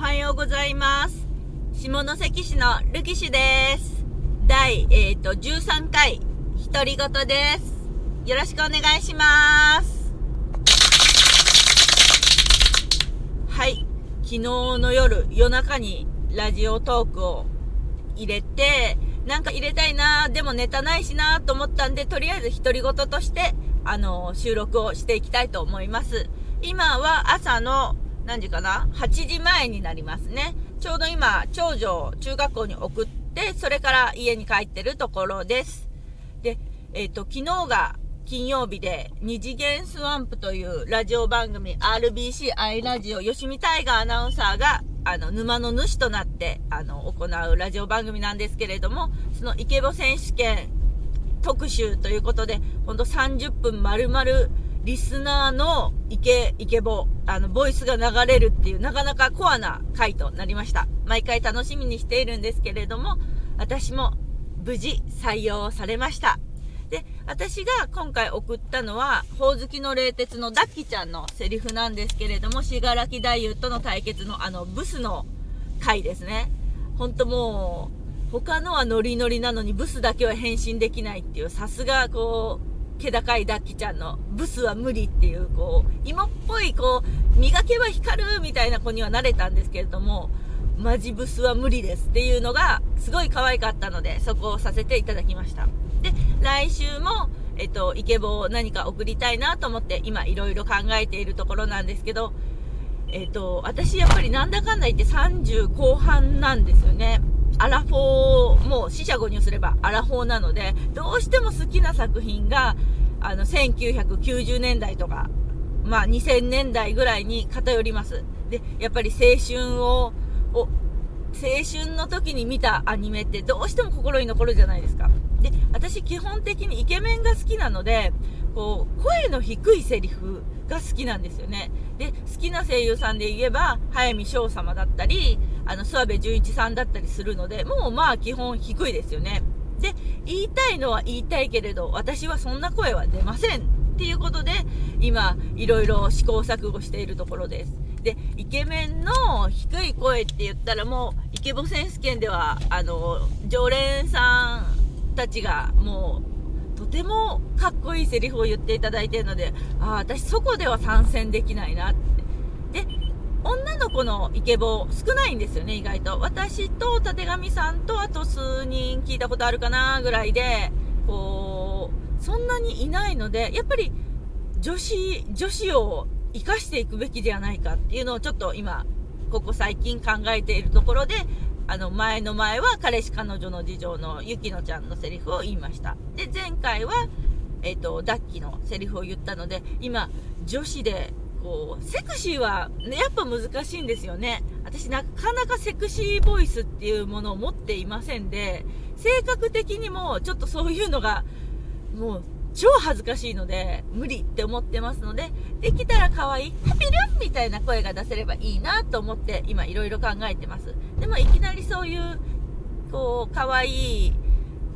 はようございます。下関市のルキシュです。第、えー、と13回、独り言です。よろしくお願いします。はい。昨日の夜、夜中にラジオトークを入れて、なんか入れたいなでもネタないしなと思ったんで、とりあえず独り言として、あの、収録をしていきたいと思います。今は朝の何時かな ?8 時前になりますね。ちょうど今、長女を中学校に送って、それから家に帰ってるところです。で、えっ、と、昨日が金曜日で、二次元スワンプというラジオ番組 RBC アイラジオ吉見大河アナウンサーが、あの、沼の主となって、あの、行うラジオ番組なんですけれども、そのイケボ選手権特集ということで、ほんと30分丸々リスナーのイケ、イケボ、あの、ボイスが流れるっていう、なかなかコアな回となりました。毎回楽しみにしているんですけれども、私も無事採用されました。で、私が今回送ったのは、ほおずきの冷徹のダッキちゃんのセリフなんですけれども、しがらき大夫との対決のあの、ブスの回ですね。ほんともう、他のはノリノリなのにブスだけは変身できないっていう、さすがこう、気高いダッキちゃんのブスは無理っていう、こう、今っぽい、こう、磨けば光るみたいな子にはなれたんですけれども、マジブスは無理ですっていうのが、すごい可愛かったので、そこをさせていただきました。で、来週も、えっと、イケボを何か送りたいなと思って、今いろいろ考えているところなんですけど、えっと、私やっぱりなんだかんだ言って30後半なんですよね。アラフォー、もう死者誤入すればアラフォーなので、どうしても好きな作品が、あの、1990年代とか、まあ2000年代ぐらいに偏ります。で、やっぱり青春を、を、青春の時に見たアニメってどうしても心に残るじゃないですか。で、私基本的にイケメンが好きなので、こう、声の低いセリフが好きなんですよね。で、好きな声優さんで言えば、早見翔様だったり、あの、諏訪部純一さんだったりするので、もうまあ基本低いですよね。で、言いたいのは言いたいけれど、私はそんな声は出ません。っていうことで、今、いろいろ試行錯誤しているところです。で、イケメンの低い声って言ったらもう、イケボ選手権では、あの、常連さんたちがもう、てもかっこいいセリフを言っていただいているので、ああ、私そこでは参戦できないなって。で、女の子のイケボ少ないんですよね、意外と。私とたてがみさんとあと数人聞いたことあるかなぐらいで、こう、そんなにいないので、やっぱり女子、女子を生かしていくべきではないかっていうのをちょっと今、ここ最近考えているところで、あの、前の前は彼氏彼女の事情のゆきのちゃんのセリフを言いました。で、前回は、えっ、と、ダッキのセリフを言ったので、今、女子で、こう、セクシーは、ね、やっぱ難しいんですよね。私なかなかセクシーボイスっていうものを持っていませんで、性格的にもちょっとそういうのが、もう、超恥ずかしいので、無理って思ってますので、できたら可愛い、ハピルンみたいな声が出せればいいなと思って、今いろいろ考えてます。でもいきなりそういう、こう、可愛い、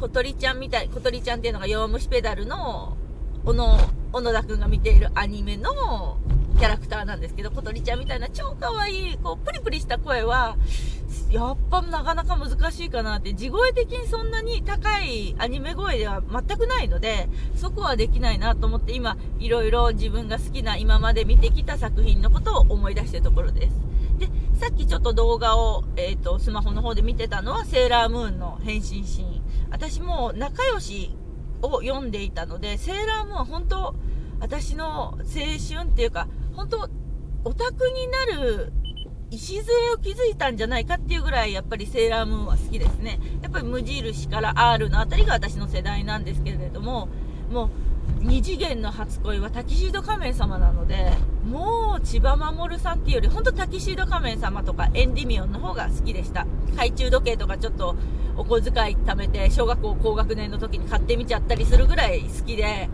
小鳥ちゃんみたい、小鳥ちゃんっていうのが弱虫ペダルの、小野、小野田くんが見ているアニメのキャラクターなんですけど、小鳥ちゃんみたいな超可愛い、こう、プリプリした声は、やっぱなかなか難しいかなって、地声的にそんなに高いアニメ声では全くないので、そこはできないなと思って今、いろいろ自分が好きな今まで見てきた作品のことを思い出してるところです。で、さっきちょっと動画を、えっ、と、スマホの方で見てたのは、セーラームーンの変身シーン。私も仲良しを読んでいたので、セーラームーンは本当、私の青春っていうか、本当、オタクになる礎を築いたんじゃないかっていうぐらいやっぱりセーラームーンは好きですね。やっぱり無印から R のあたりが私の世代なんですけれども、もう二次元の初恋はタキシード仮面様なので、もう千葉守さんっていうより、本当タキシード仮面様とかエンディミオンの方が好きでした。懐中時計とかちょっとお小遣い貯めて小学校高学年の時に買ってみちゃったりするぐらい好きで、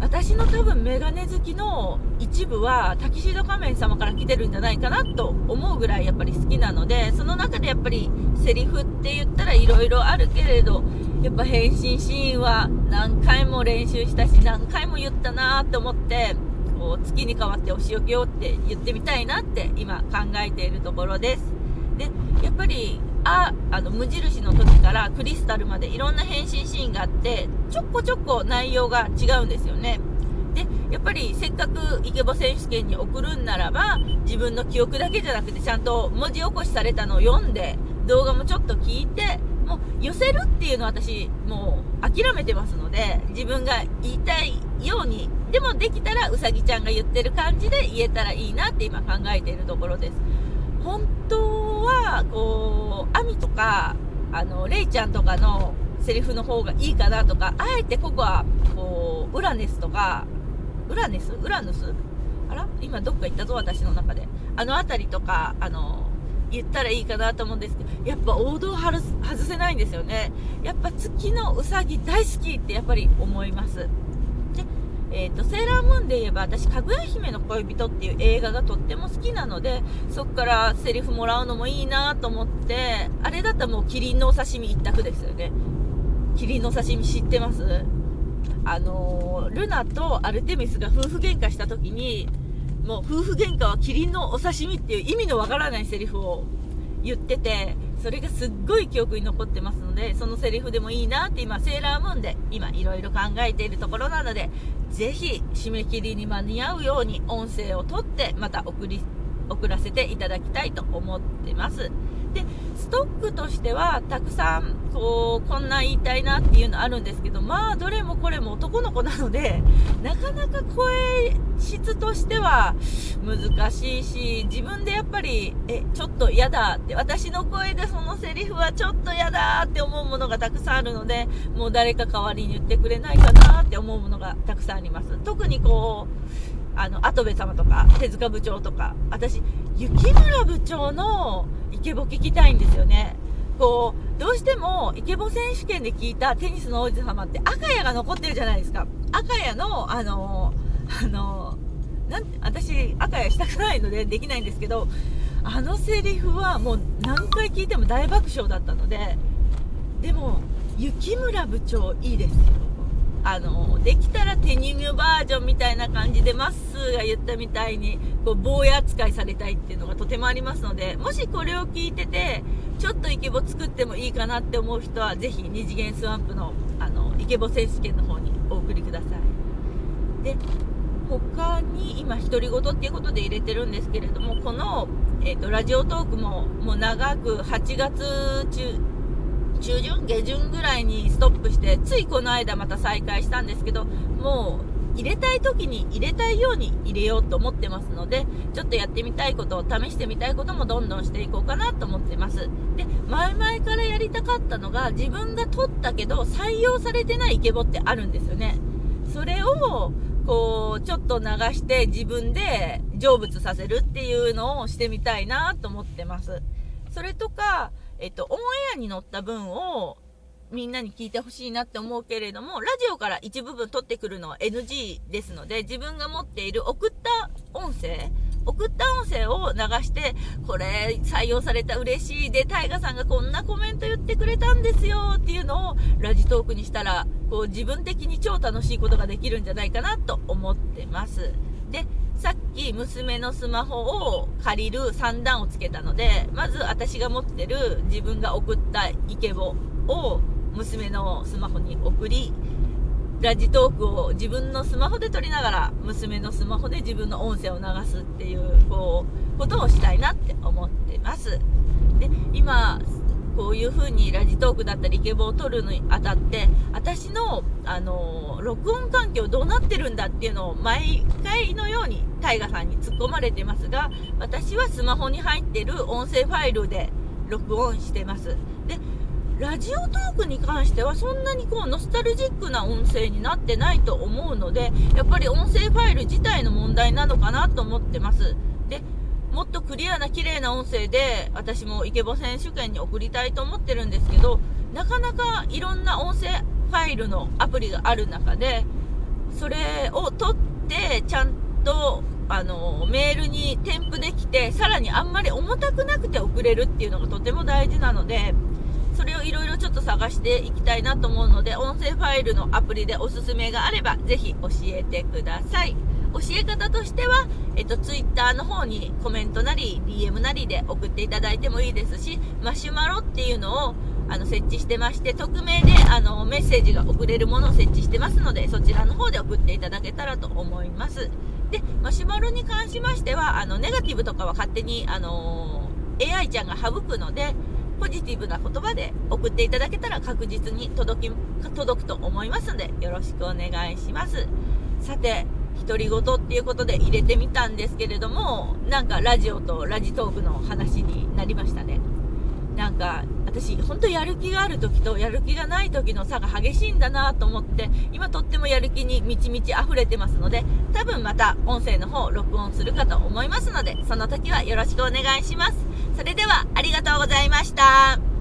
私の多分メガネ好きの一部はタキシード仮面様から来てるんじゃないかなと思うぐらいやっぱり好きなのでその中でやっぱりセリフって言ったら色々あるけれどやっぱ変身シーンは何回も練習したし何回も言ったなと思ってこう月に代わってお仕置きをって言ってみたいなって今考えているところです。でやっぱりああの無印の時からクリスタルまでいろんな変身シーンがあってちょこちょこ内容が違うんですよね。やっぱりせっかくイケボ選手権に送るんならば自分の記憶だけじゃなくてちゃんと文字起こしされたのを読んで動画もちょっと聞いてもう寄せるっていうのは私もう諦めてますので自分が言いたいようにでもできたらうさぎちゃんが言ってる感じで言えたらいいなって今考えているところです。本当はこうアミとかあのレイちゃんとかのセリフの方がいいかなとかあえてここはこうウラネスとかウラネスウラヌスあら？今どっか行ったぞ私の中で。あの辺りとかあの言ったらいいかなと思うんですけどやっぱ王道外せないんですよね。やっぱ月のうさぎ大好きってやっぱり思います。でえーと、セーラームーンで言えば私かぐや姫の恋人っていう映画がとっても好きなのでそこからセリフもらうのもいいなと思ってあれだったらもうキリンのお刺身一択ですよね。キリンのお刺身知ってます？あのー、ルナとアルテミスが夫婦喧嘩した時にもう夫婦喧嘩はキリンのお刺身っていう意味のわからないセリフを言ってて、それがすっごい記憶に残ってますので、そのセリフでもいいなって今、セーラームーンで今いろいろ考えているところなので、ぜひ締め切りに間に合うように音声を取ってまた送り、送らせていただきたいと思ってます。で、ストックとしてはたくさんこう、こんな言いたいなっていうのあるんですけど、まあどれもこれも男の子なので、なかなか声質としては難しいし、自分でやっぱり、え、ちょっと嫌だって、私の声でそのセリフはちょっと嫌だって思うものがたくさんあるので、もう誰か代わりに言ってくれないかなって思うものがたくさんあります。特にこう、あの、跡部様とか、手塚部長とか、私、雪村部長のイケボ聞きたいんですよね。こう、どうしてもイケボ選手権で聞いたテニスの王子様って赤谷が残ってるじゃないですか。赤谷の、あのあのなん私、赤谷したくないのでできないんですけど、あのセリフはもう何回聞いても大爆笑だったので、でも、雪村部長いいですよ。あの、できたらテニムバージョンみたいな感じで、まっすーが言ったみたいに、こう、坊や扱いされたいっていうのがとてもありますので、もしこれを聞いてて、ちょっとイケボ作ってもいいかなって思う人は、ぜひ二次元スワンプの、あの、イケボ選手権の方にお送りください。で、他に今独り言っていうことで入れてるんですけれども、この、えっ、ー、と、ラジオトークももう長く8月中、中旬下旬ぐらいにストップして、ついこの間また再開したんですけど、もう入れたい時に入れたいように入れようと思ってますので、ちょっとやってみたいことを試してみたいこともどんどんしていこうかなと思ってます。で、前々からやりたかったのが、自分が撮ったけど採用されてないイケボってあるんですよね。それを、こう、ちょっと流して自分で成仏させるっていうのをしてみたいなと思ってます。それとか、えっと、オンエアに乗った分をみんなに聞いてほしいなって思うけれども、ラジオから一部分取ってくるのは NG ですので、自分が持っている送った音声、送った音声を流して、これ採用された嬉しいで、タイガさんがこんなコメント言ってくれたんですよっていうのをラジトークにしたら、こう自分的に超楽しいことができるんじゃないかなと思ってます。で、さっき娘のスマホを借りる3段をつけたので、まず私が持ってる自分が送ったイケボを娘のスマホに送り、ラジトークを自分のスマホで撮りながら、娘のスマホで自分の音声を流すっていう、こう、ことをしたいなって思ってます。で、今、こういう風にラジトークだったりイケボを取るのにあたって、私の、あの、録音環境どうなってるんだっていうのを毎回のようにタイガさんに突っ込まれてますが、私はスマホに入ってる音声ファイルで録音してます。で、ラジオトークに関してはそんなにこうノスタルジックな音声になってないと思うので、やっぱり音声ファイル自体の問題なのかなと思ってます。で、もっとクリアな綺麗な音声で私もイケボ選手権に送りたいと思ってるんですけど、なかなかいろんな音声ファイルのアプリがある中で、それを取ってちゃんとあのメールに添付できて、さらにあんまり重たくなくて送れるっていうのがとても大事なので、それをいろいろちょっと探していきたいなと思うので、音声ファイルのアプリでおすすめがあれば、ぜひ教えてください。教え方としては、えっと、ツイッターの方にコメントなり DM なりで送っていただいてもいいですしマシュマロっていうのをあの設置してまして匿名であのメッセージが送れるものを設置してますのでそちらの方で送っていただけたらと思います。でマシュマロに関しましてはあのネガティブとかは勝手に、あの AI ちゃんが省くのでポジティブな言葉で送っていただけたら確実に届き届くと思いますのでよろしくお願いします。さて独り言っていうことで入れてみたんですけれどもなんかラジオとラジトークの話になりましたねなんか私本当やる気がある時とやる気がない時の差が激しいんだなと思って今とってもやる気にみちみち溢れてますので多分また音声の方録音するかと思いますのでその時はよろしくお願いしますそれではありがとうございました。